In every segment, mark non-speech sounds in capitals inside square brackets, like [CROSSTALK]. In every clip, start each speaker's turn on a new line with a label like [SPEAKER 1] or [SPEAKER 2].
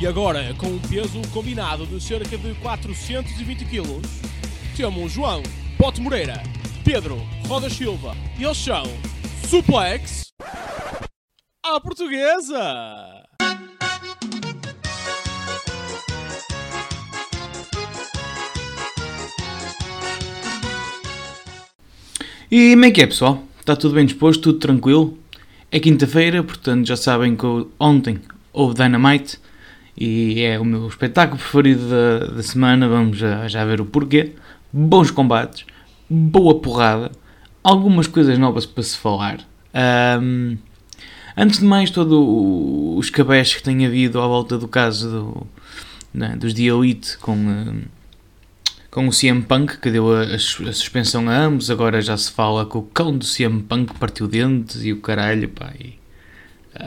[SPEAKER 1] E agora, com um peso combinado de cerca de 420 kg, temos João Pote Moreira, Pedro Roda Silva e eles são Suplex à Portuguesa!
[SPEAKER 2] E como é que é, pessoal? Está tudo bem disposto? Tudo tranquilo? É quinta-feira, portanto já sabem que ontem houve Dynamite e é o meu espetáculo preferido da, da semana. Vamos já, já ver o porquê. Bons combates, boa porrada, algumas coisas novas para se falar. Um, antes de mais, todos os cabés que tem havido à volta do caso do, né, dos The Elite com. Com o CM Punk, que deu a, a, a, suspensão a ambos, agora já se fala que o cão do CM Punk partiu dentes e o caralho, pá, e,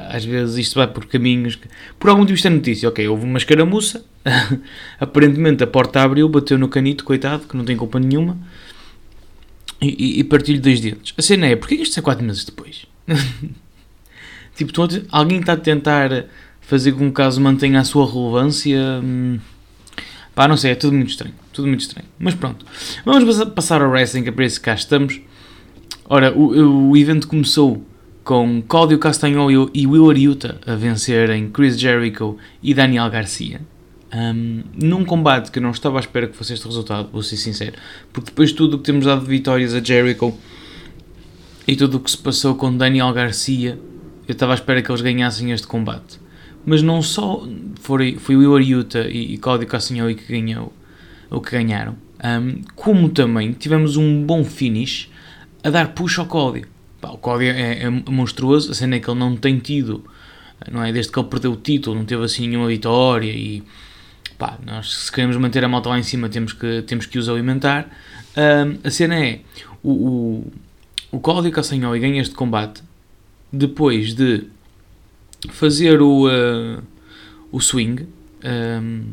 [SPEAKER 2] às vezes isto vai por caminhos, que, por algum motivo isto é notícia, ok, houve uma escaramuça, [LAUGHS] aparentemente a porta abriu, bateu no canito, coitado, que não tem culpa nenhuma, e, e, e partiu-lhe dois dentes. A cena é, porquê isto é 4 meses depois? [LAUGHS] tipo, alguém está a tentar fazer com que o caso mantenha a sua relevância... Hum, Pá, não sei, é tudo muito estranho. Tudo muito estranho. Mas pronto. Vamos passar ao wrestling, que é para isso que cá estamos. Ora, o, o evento começou com Claudio Castagnolo e Will Ariuta a vencerem Chris Jericho e Daniel Garcia. Um, num combate que eu não estava à espera que fosse este resultado, vou ser sincero. Porque depois de tudo o que temos dado de vitórias a Jericho e tudo o que se passou com Daniel Garcia, eu estava à espera que eles ganhassem este combate mas não só foi, foi o Iwariuta e, e Cláudio Castanholi que ganhou, ou que ganharam, um, como também tivemos um bom finish a dar push ao Cláudio. Pá, o Cláudio é, é, monstruoso, a cena é que ele não tem tido, não é? Desde que ele perdeu o título, não teve assim nenhuma vitória e pá, nós se queremos manter a malta lá em cima temos que, temos que os alimentar. Um, a cena é, o, o, o Cláudio Castanholi ganha este combate depois de fazer o, uh, o swing. Um,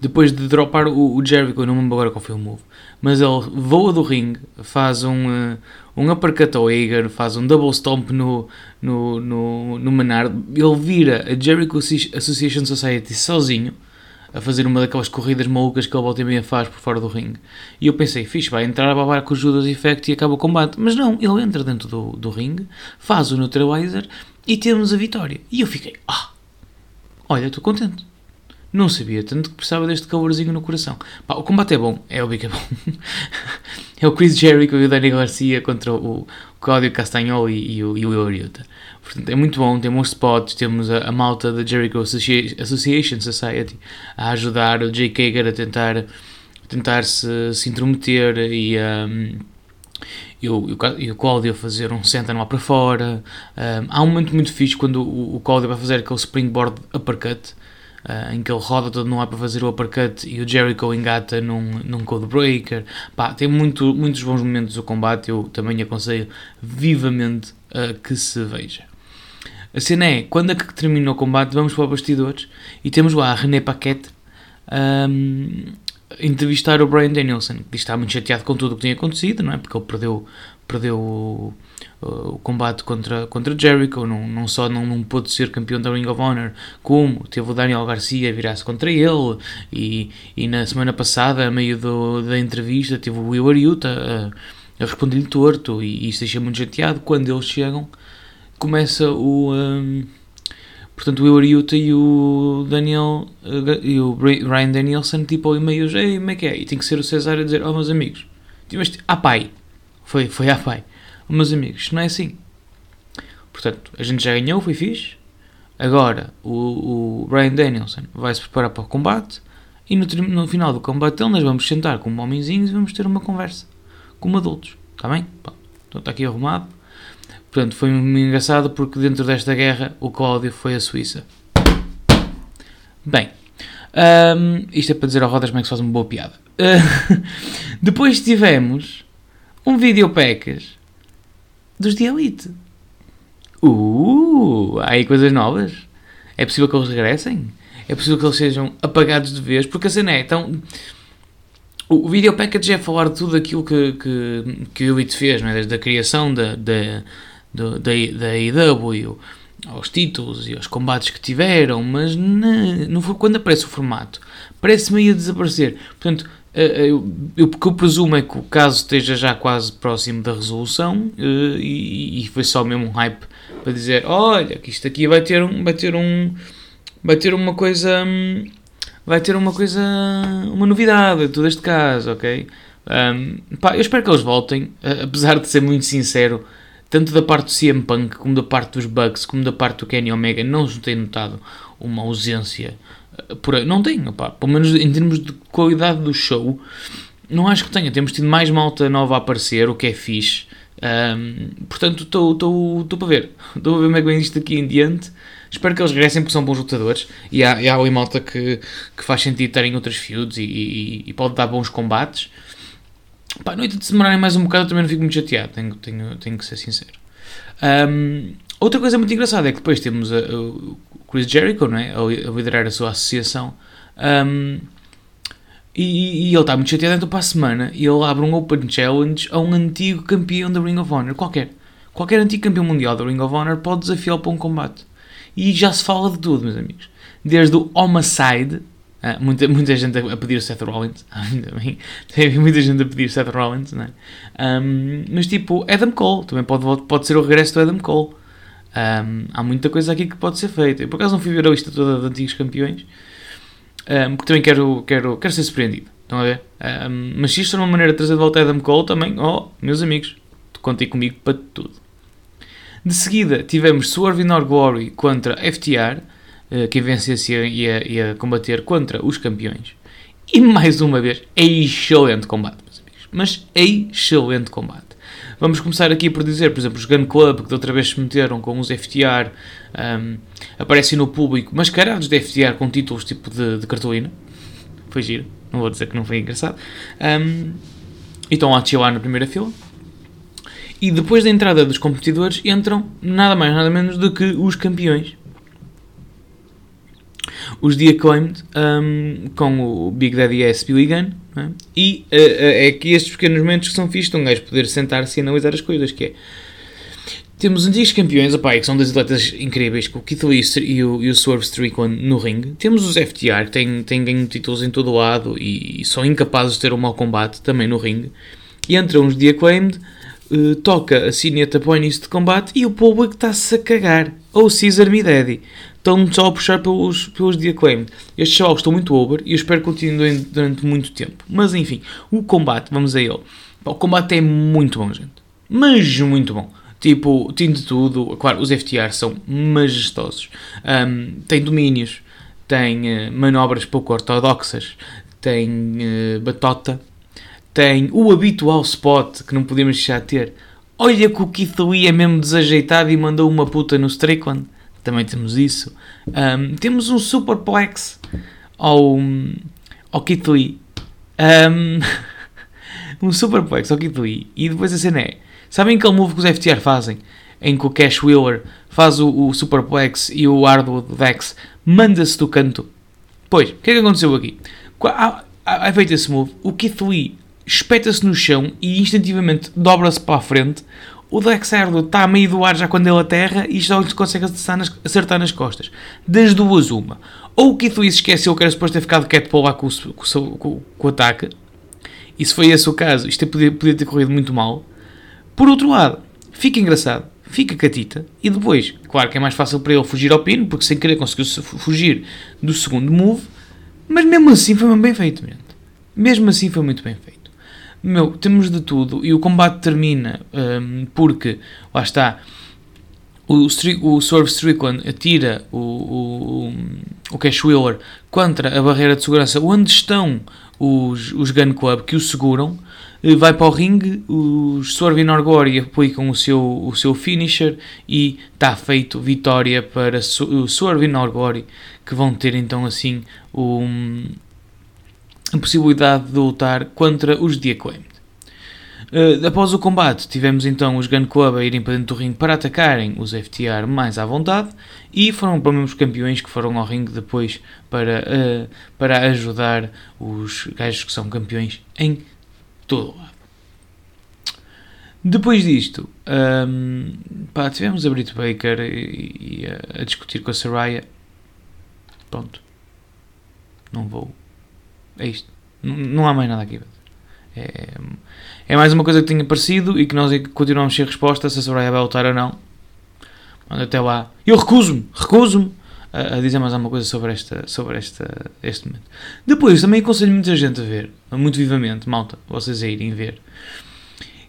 [SPEAKER 2] depois de dropar o, o Jericho, não me lembro agora qual foi o move, mas ele voa do ring, faz um, uh, um uppercut ao Hager, faz um double stomp no, no, no, no Menard, ele vira a Jericho Association Society sozinho, a fazer uma daquelas corridas malucas que ele volta e meia faz por fora do ring. E eu pensei, fixe, vai entrar a babar com o Judas Effect e acaba o combate. Mas não, ele entra dentro do, do ring, faz o neutralizer e temos a vitória. E eu fiquei, ah, olha, estou contente. Não sabia tanto que precisava deste calorzinho no coração. Pá, o combate é bom, é óbvio que é bom. é o Chris Jericho e o Danny Garcia contra o Claudio Castagnoli e, o, e o. Portanto, é muito bom, tem bons spots, temos a, a malta da Jericho Association Society a ajudar o Jake Hager a tentar, tentar se, se intrometer e um, e o, e o a fazer um senta lá para fora. Um, há um momento muito fixe quando o, o vai fazer aquele springboard uppercut, uh, em que ele roda todo no ar para fazer o uppercut e o Jericho engata num, num code breaker. Pá, tem muito, muitos bons momentos o combate, eu também aconselho vivamente uh, que se veja. A cena é, quando é que termina o combate, vamos para os bastidores e temos lá a René Paquette um, entrevistar o Brian Danielson, que está muito chateado com tudo o que tinha acontecido, não é? Porque ele perdeu, perdeu o, combate contra, contra Jericho, não, não só não, não pôde ser campeão da Ring of Honor, como teve o Daniel Garcia virar-se contra ele, e, e na semana passada, a meio do, da entrevista, teve o Will Ariuta a, a responder-lhe torto, e, e isso deixa muito chateado. Quando eles chegam, começa o... Um, Portanto, o Euriuta e o Daniel e o Ryan Danielson, tipo, meio, ei, como é que é? E tem que ser o César a dizer, oh, meus amigos, tiveste, ah, pai, foi, foi a pai, meus amigos, não é assim. Portanto, a gente já ganhou, foi fixe. Agora, o, o Ryan Danielson vai se preparar para o combate e no, no final do combate nós vamos sentar como homenzinhos e vamos ter uma conversa como adultos, está bem? Então está aqui arrumado Portanto, foi engraçado porque dentro desta guerra o Cláudio foi a Suíça. Bem, um, isto é para dizer ao Rodas como é que se faz uma boa piada. Uh, [LAUGHS] depois tivemos um vídeo pacas dos The Elite. Uh, há aí coisas novas. É possível que eles regressem? É possível que eles sejam apagados de vez? Porque a cena é tão o, video package é falar de tudo aquilo que, que, que o Elite fez, não é? desde a criação da, da, da, AEW, aos títulos e aos combates que tiveram, mas não foi quando aparece o formato. Parece-me a desaparecer. Portanto, eu, eu, o que eu presumo é que o caso esteja já quase próximo da resolução eh, e, e foi só mesmo um hype para dizer, olha, que isto aqui vai ter um, vai ter um, vai ter uma coisa, hum, vai ter uma coisa, uma novidade, todo este caso, ok? Um, pá, eu espero que eles voltem, apesar de ser muito sincero, tanto da parte do CM Punk, como da parte dos Bugs, como da parte do Kenny Omega, não se tem notado uma ausência eh, por aí. Não tenho, pá. Pelo menos em termos de qualidade do show, não acho que tenha. Temos tido mais malta nova a aparecer, o que é fixe. Um, portanto, estou para ver. [LAUGHS] Estou a ver como é que vem isto aqui em diante. Espero que eles regressem porque são bons lutadores. E há, e há ali malta que, que faz sentido estarem outras feuds e, e, e pode dar bons combates. Pá, noite de demorarem mais um bocado, também não fico muito chateado, tenho, tenho, tenho que ser sincero. Um, outra coisa muito engraçada é que depois temos o Chris Jericho, não é? a, liderar a sua associação, um, e, e, ele está muito chateado, então para a semana ele abre um Open Challenge a um antigo campeão da Ring of Honor, qualquer. Qualquer antigo campeão mundial da Ring of Honor pode desafiá-lo para um combate. E já se fala de tudo, meus amigos. Desde o Homicide, Uh, muita, muita gente a pedir o Seth Rollins, [LAUGHS] bem, tem muita gente a pedir Seth Rollins, não é? Um, mas tipo, Adam Cole, também pode, pode ser o regresso do Adam Cole. Um, há muita coisa aqui que pode ser feita. Eu por acaso não fui ver a lista toda de antigos campeões, um, porque também quero, quero, quero ser surpreendido. Estão a ver? mas se isto é uma maneira de trazer de volta Adam Cole, também, oh, meus amigos, contem comigo para tudo. De seguida, tivemos Swerve in Our Glory contra FTR eh, quem vencesse ia, ia combater contra os campeões. E mais uma vez, é excelente combate, meus amigos. Mas é excelente combate. Vamos começar aqui por dizer, por exemplo, os Gun Club, que da outra vez se meteram com os FTR, um, aparecem no público mascarados de FTR com títulos tipo de, de cartolina. Foi giro, não vou dizer que não foi engraçado. Um, e estão a chilar na primeira fila. E depois da entrada dos competidores entram nada mais nada menos do que os campeões os The Acclaimed um, com o Big Daddy S Billy Gunn é? e uh, uh, é que estes pequenos momentos que são fixos um gajo poder sentar-se e analisar as coisas que é temos antigos campeões, opa, que são dois atletas incríveis, com o Keith Lee e o, e o Swerve Strickland no ringue. Temos os FTR, que têm, têm ganho títulos em todo lado e, e, são incapazes de ter um mau combate também no ringue. E entram os The Acclaimed, uh, toca a sineta para o início de combate e o público está-se a cagar. Ou Caesar Me Daddy estão só a puxar pelos, pelos The Acclaimed. Estes jogos estão muito over e eu espero que continuem durante muito tempo. Mas enfim, o combate, vamos a ele. O combate é muito bom, gente. Mas muito bom. Tipo, tem de tudo. Claro, os FTR são majestosos. Um, tem domínios, tem uh, manobras pouco ortodoxas, tem uh, batota, tem o habitual spot que não podemos deixar de ter. Olha que o Keith Lee é mesmo desajeitado e mandou uma puta no Strickland também temos isso. Um, temos um superplex ao, ao Kit Lee. Um, [LAUGHS] um superplex ao Kit Lee. E depois a cena é: sabem aquele move que os FTR fazem? Em que o Cash Wheeler faz o, o superplex e o Hardwood Dex manda-se do canto. Pois, o que é que aconteceu aqui? É feito esse move, o Keith Lee espeta-se no chão e instantivamente dobra-se para a frente o Dexerdo está a meio do ar já quando ele aterra e só consegue acertar nas, costas. Das duas, uma. Ou o Keith Lee esqueceu que era suposto ter ficado quieto para lá com o, com, com, com o ataque. E se foi esse o caso, isto podia, podia ter corrido muito mal. Por outro lado, fica engraçado, fica catita. E depois, claro que é mais fácil para ele fugir ao pino, porque sem querer conseguiu fugir do segundo move. Mas mesmo assim foi bem feito. Mesmo assim foi muito bem feito. Meu, temos de tudo e o combate termina um, porque, lá está, o, o Swerve Strickland atira o, o, o Cash Wheeler contra a barreira de segurança onde estão os, os Gun Club que o seguram, eh, vai para o ringue, os Swerve e Norgori aplicam o seu, o seu finisher e está feito vitória para o Swerve e Norgori que vão ter então assim o a possibilidade de lutar contra os The. Uh, após o combate, tivemos então os Gun Club a irem para dentro do ringue para atacarem os FTR mais à vontade e foram para os campeões que foram ao ringue depois para, uh, para ajudar os gajos que são campeões em todo o lado. Depois disto, um, pá, tivemos a Britt Baker e, e a, a, discutir com a Saraya. Pronto. Não vou. É isto. Não, não há mais nada aqui. É, é mais uma coisa que tinha parecido e que nós continuamos sem resposta se a Soraya vai ou não. Até lá. Eu recuso-me, recuso-me a, a, dizer mais alguma coisa sobre, esta, sobre esta, este momento. Depois, também aconselho muita gente a ver, muito vivamente, malta, vocês a irem ver,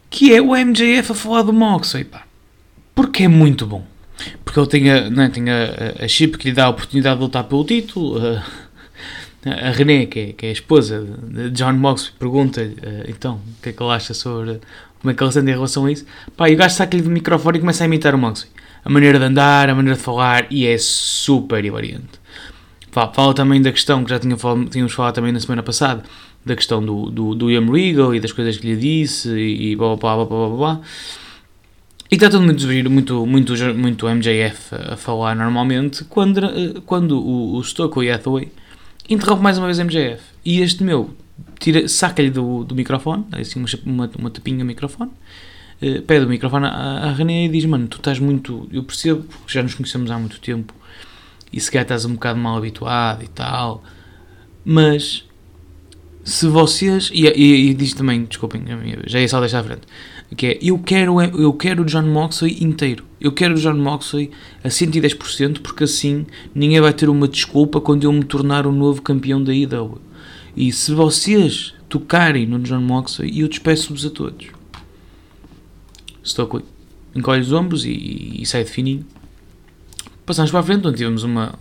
[SPEAKER 2] que é o MJF a falar do Moxley, pá. Porque é muito bom. Porque ele tem a, não é, tem a, a, chip que lhe dá a oportunidade de lutar pelo título. A, a René, que é, que é a esposa de John Moxley, pergunta-lhe uh, então o que é que ele acha sobre como é que ele sente em relação a isso. Pá, e o gajo saca-lhe do microfone e começa a imitar o Moxley. A maneira de andar, a maneira de falar, e é super hilariante. Fala, fala também da questão que já tinha falado, tínhamos falado também na semana passada, da questão do, do, do Ian Regal e das coisas que lhe disse e, e blá blá blá blá blá blá. E está tudo muito muito, muito, muito MJF a falar normalmente quando, eh, quando o, o Stokely e Hathaway interrompe mais uma vez MJF. E este meu saca-lhe do, do microfone, assim uma, uma, uma tapinha microfone, uh, pede o microfone à, à René e diz: Mano, tu estás muito. Eu percebo, porque já nos conhecemos há muito tempo e se calhar estás um bocado mal habituado e tal, mas se vocês. E, e, e diz também, desculpem, já ia só deixar à frente que é eu quero, eu quero o John Moxley inteiro. Eu quero o John Moxley a 110% porque assim ninguém vai ter uma desculpa quando eu me tornar o novo campeão da IW. E se vocês tocarem no John Moxley, eu despeço-vos a todos. Estou encolhe os ombros e, e, sai de fininho. Passamos para a frente, onde tivemos uma,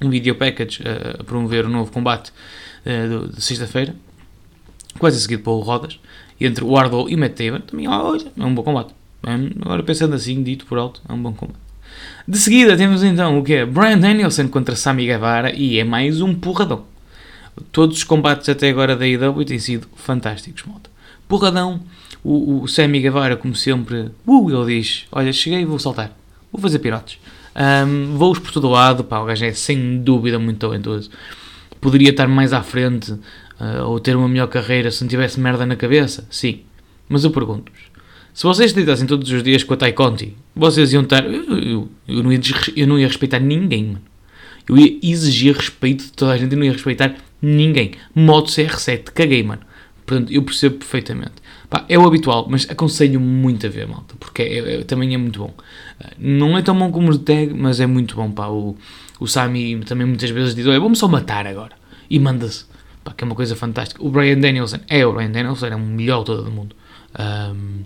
[SPEAKER 2] um video package a, a promover o novo combate uh, de sexta-feira, quase seguido pelo Rodas entre o Wardlow e o Matt Taven, também é um bom combate. Agora pensando assim, dito por alto, é um bom combate. De seguida temos então o que é Brian Danielson contra Sami Guevara e é mais um porradão. Todos os combates até agora da IW têm sido fantásticos, malta. Porradão, o, o Sami Guevara, como sempre, uh, ele diz: Olha, cheguei e vou saltar, vou fazer pirotes. Um, voos por todo lado, pá, o gajo é sem dúvida muito talentoso. Poderia estar mais à frente uh, ou ter uma melhor carreira se não tivesse merda na cabeça? Sim. Mas eu pergunto-vos: se vocês deitassem todos os dias com a Tai Conti, vocês iam estar. Eu, eu, eu, não ia, eu não ia respeitar ninguém, mano. Eu ia exigir respeito de toda a gente e não ia respeitar ninguém. Modo CR7, caguei, mano. Portanto, eu percebo perfeitamente. Pá, é o habitual, mas aconselho muito a ver, malta, porque é, é, também é muito bom. Não é tão bom como o tag, mas é muito bom, pá. O, o Sami também muitas vezes diz, olha, vamos só matar agora. E manda-se que é uma coisa fantástica. O Brian Danielson é o Brian Danielson, é o melhor todo do mundo. Um,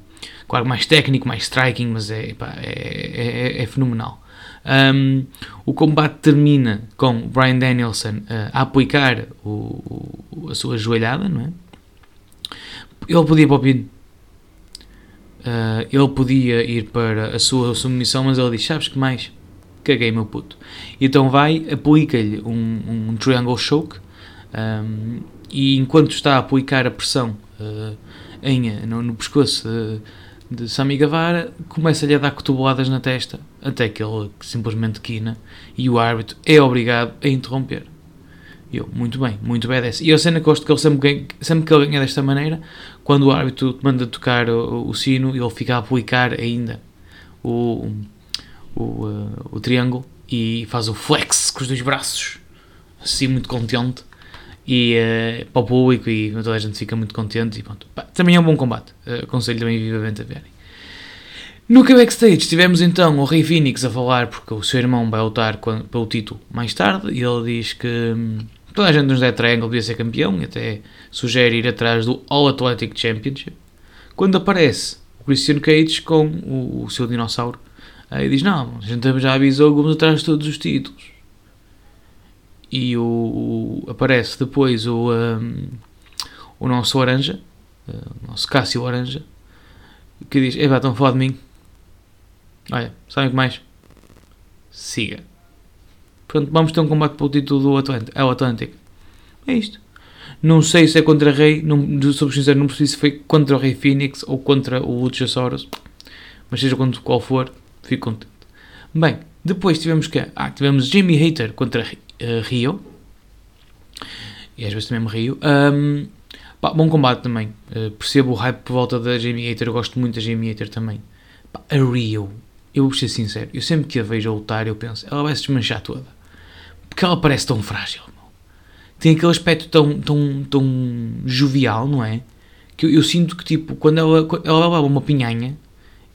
[SPEAKER 2] claro, mais técnico, mais striking, mas é, pá, é, é, é fenomenal. Um, o combate termina com Brian Danielson uh, a aplicar o, o, a sua joelhada, não é? Ele podia ir para o pino. Uh, ele podia ir para a sua submissão, mas ele diz: Sabes que mais? Caguei, meu puto. Então vai, aplica-lhe um, um triangle choke um, e enquanto está a aplicar a pressão uh, em, no, no, pescoço de, de Sami Guevara, começa-lhe a dar cotoveladas na testa, até que ele simplesmente quina e o árbitro é obrigado a interromper. Eu, muito bem, muito bem dessa. E cena que gosto que ele sempre, ganha, sempre que ele ganha desta maneira, quando o árbitro manda tocar o, o sino, ele fica a aplicar ainda o, o, uh, o triângulo e faz o flex com os dois braços, assim muito contente e uh, para o público e toda a gente fica muito contente e pronto. Pá, também é um bom combate, uh, aconselho também vivamente a verem. No que backstage tivemos então o Rei Phoenix a falar porque o seu irmão vai lutar pelo título mais tarde e ele diz que hum, toda a gente nos der Triangle devia ser campeão e até sugere ir atrás do All Athletic Championship. Quando aparece o Christian Cage com o, o seu dinossauro, aí diz: Não, a gente já avisou que vamos atrás de todos os títulos e o, o aparece depois o, um, o nosso Laranja, uh, o nosso Cássio Laranja, que diz: Epá, estão a falar de mim? Olha, sabem o que mais? Siga. Portanto, vamos ter um combate pelo título do Atlântico. É o Atlântico. É isto. Não sei se é contra Rei, não, sou sincero, não preciso se foi contra o Rei Phoenix ou contra o Luchasaurus, mas seja qual for, fico contente. Bem, depois tivemos que ah, tivemos Jamie Hater contra uh, Rio. E às vezes também me rio. Um, pá, bom combate também. Uh, percebo o hype por volta da Jamie Hater. Eu gosto muito da Jamie Hater também. Pá, a Rio eu vou ser sincero, eu sempre que a vejo a lutar, eu penso, ela vai se desmanchar toda. Porque ela parece tão frágil, meu. Tem aquele aspecto tão, tão, tão jovial, não é? Que eu, eu sinto que, tipo, quando ela, ela leva uma pinhanha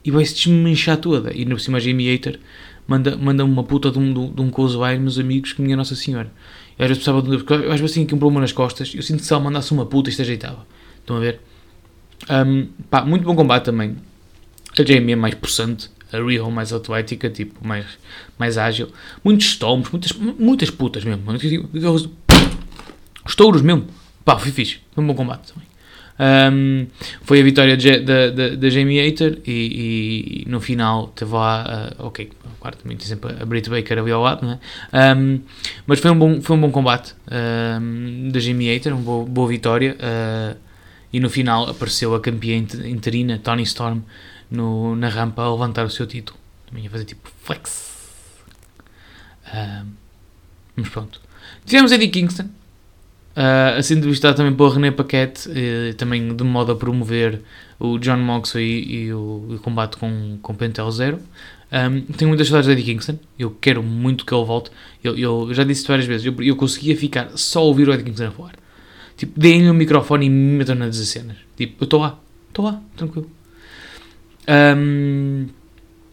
[SPEAKER 2] e vai se desmanchar toda. E no cima a Jamie Hater manda, manda uma puta de um, de um clothesline, meus amigos, que minha Nossa Senhora. Eu às vezes precisava de. Porque eu às vezes tenho aqui um problema nas costas. Eu sinto que se ela mandasse uma puta, isto ajeitava. Estão a ver? Um, pá, muito bom combate também. A Jamie é mais possante, a Rio mais atlética, tipo, mais, mais ágil. Muitos stomps, muitas, muitas putas mesmo. Os touros mesmo. Pá, foi fixe. Foi um bom combate também. Um, foi a vitória da Jamie Hater e, e, no final teve lá, uh, ok, também tem sempre a Britt Baker ali ao lado, não é? Um, mas foi um bom, foi um bom combate um, da Jamie Hater, uma boa, boa vitória. Uh, e no final apareceu a campeã interina, Tony Storm, no, na rampa a levantar o seu título. Também ia fazer tipo flex. Uh, mas pronto. Tivemos Eddie Kingston, uh, a também pela René Paquette, uh, também de modo a promover o John Moxley e, e o, o, combate com, com Pentel Zero. Um, tenho muitas saudades de Eddie Kingston, eu quero muito que ele volte. Eu, eu já disse várias vezes, eu, eu conseguia ficar só a ouvir o Eddie Kingston a falar. Tipo, deem-lhe o microfone e me metam nas cenas. Tipo, eu estou lá, estou lá, tranquilo. Um,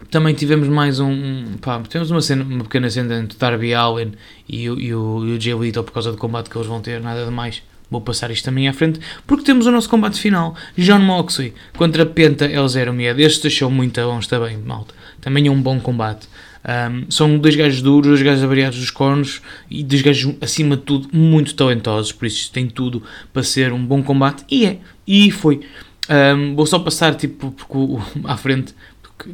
[SPEAKER 2] também tivemos mais um. Pá, tivemos uma, cena, uma pequena cena entre Darby Allen e, o, e o, e o Jay por causa do combate que eles vão ter, nada de mais. Vou passar isto também à frente, porque temos o nosso combate final. John Moxley contra Penta El Zero Medo. Este achou muito bons também, malta. Também é um bom combate. Um, são dois gajos duros, dois gajos avariados dos cornos e dois gajos, acima de tudo, muito talentosos. Por isso tem tudo para ser um bom combate. E é. E foi. Um, vou só passar tipo, porque, [LAUGHS] à frente,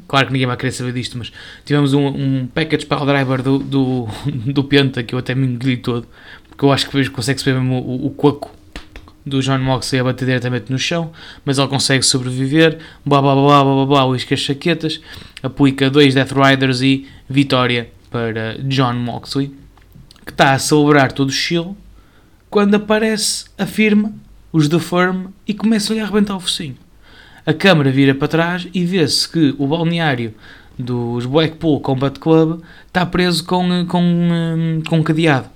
[SPEAKER 2] claro que ninguém vai querer saber disto, mas tivemos um, um package para o driver do, do, [LAUGHS] do Penta que eu até me engoli todo, porque eu acho que consegue-se ver mesmo o, o, coco do John Moxley a bater diretamente no chão, mas ele consegue sobreviver, blá blá blá blá blá blá, uísca as chaquetas, aplica dois Death Riders e vitória para John Moxley, que está a celebrar todo o chill, quando aparece a firma, os da e começam a arrebentar o focinho. A câmera vira para trás e vê-se que o balneário dos Blackpool Combat Club está preso com, com, hum, com cadeado.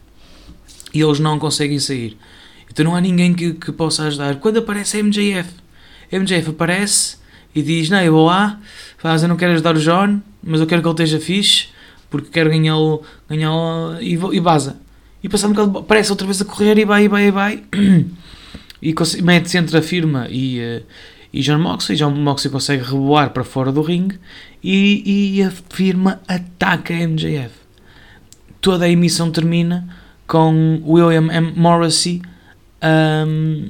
[SPEAKER 2] E eles não conseguem sair. Então não há ninguém que, que possa ajudar. Quando aparece a MJF, a MJF aparece e diz: Não, eu vou lá, faz, eu não quero ajudar o John, mas eu quero que ele esteja fixe, porque quero ganhá-lo ganhá e, e vaza. E passando um bocado, aparece outra vez a correr e vai, e vai, e vai. [CLEARS THROAT] e mete-se entre a firma e, uh, e John Moxley. John Moxley consegue reboar para fora do ringue e, e a firma ataca a MJF. Toda a emissão termina com William M. Morrissey um,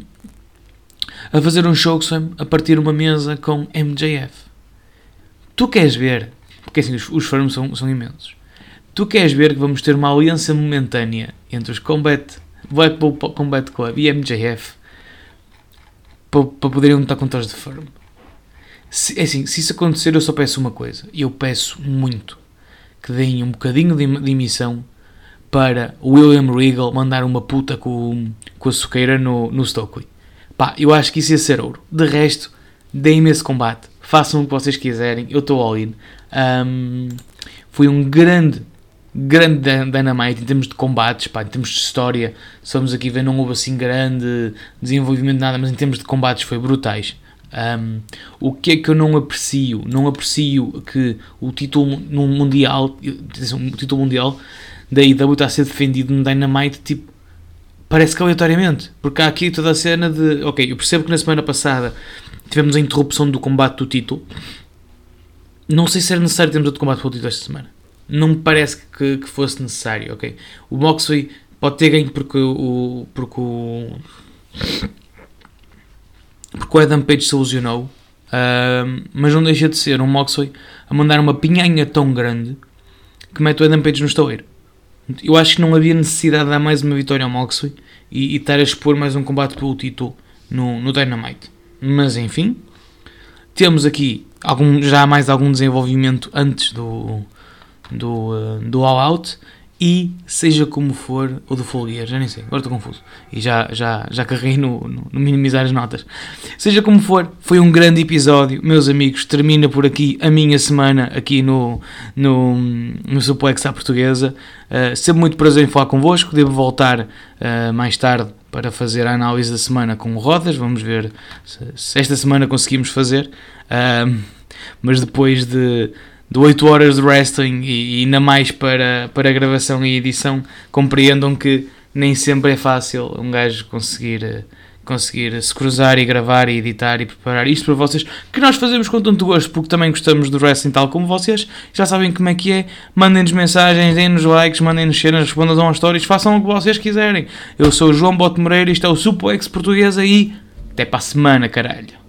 [SPEAKER 2] a fazer um show a partir uma mesa com MJF. Tu queres ver, porque assim os, os firms são, são imensos, tu queres ver que vamos ter uma aliança momentânea entre os Combat, Blackpool Combat Club e MJF para, para poderem lutar contra os de firm. Se, é assim, se isso acontecer, eu só peço uma coisa, eu peço muito que deem um bocadinho de, de emissão para William Regal mandar uma puta com, com a suqueira no, no Stokely. Pá, eu acho que isso ia ser ouro. De resto, deem-me esse combate. Façam o que vocês quiserem. Eu estou all in. Um, foi um grande, grande Dynamite em termos de combates, pá, em termos de história. Somos aqui ver, não houve assim grande desenvolvimento de nada, mas em termos de combates foi brutais. Um, o que é que eu não aprecio? Não aprecio que o título no mundial, o título mundial da IW está a ser defendido no Dynamite, tipo, parece que aleatoriamente, porque há aqui toda a cena de, ok, eu percebo que na semana passada tivemos a interrupção do combate do título, não sei se era necessário termos outro combate pelo título esta semana, não me parece que, que fosse necessário, ok, o Moxley pode ter ganho porque o, porque o, porque o Adam Page se ilusionou, uh, mas não deixa de ser um Moxley a mandar uma pinhanha tão grande que mete o Adam Page no estaleiro. Eu acho que não havia necessidade de dar mais uma vitória ao Moxley e, e estar a expor mais um combate pelo título no, no Dynamite. Mas enfim, temos aqui algum, já mais algum desenvolvimento antes do, do, uh, do All Out e seja como for, ou do Folgueira, já nem sei, agora estou confuso. E já, já, já carreguei no, no, no, minimizar as notas. Seja como for, foi um grande episódio, meus amigos. Termina por aqui a minha semana aqui no, no, no Suplex à Portuguesa. Uh, sempre muito prazer em falar convosco. Devo voltar uh, mais tarde para fazer a análise da semana com o Rodas. Vamos ver se, se esta semana conseguimos fazer. Uh, mas depois de de 8 horas de wrestling e, e ainda mais para, para gravação e edição, compreendam que nem sempre é fácil um gajo conseguir, conseguir se cruzar e gravar e editar e preparar isto para vocês, que nós fazemos com tanto gosto, porque também gostamos do wrestling tal como vocês, já sabem como é que é, mandem-nos mensagens, deem-nos likes, mandem-nos cenas, respondam às histórias, façam o que vocês quiserem. Eu sou o João Bote Moreira, isto é o Suplex Portuguesa e até para a semana, caralho.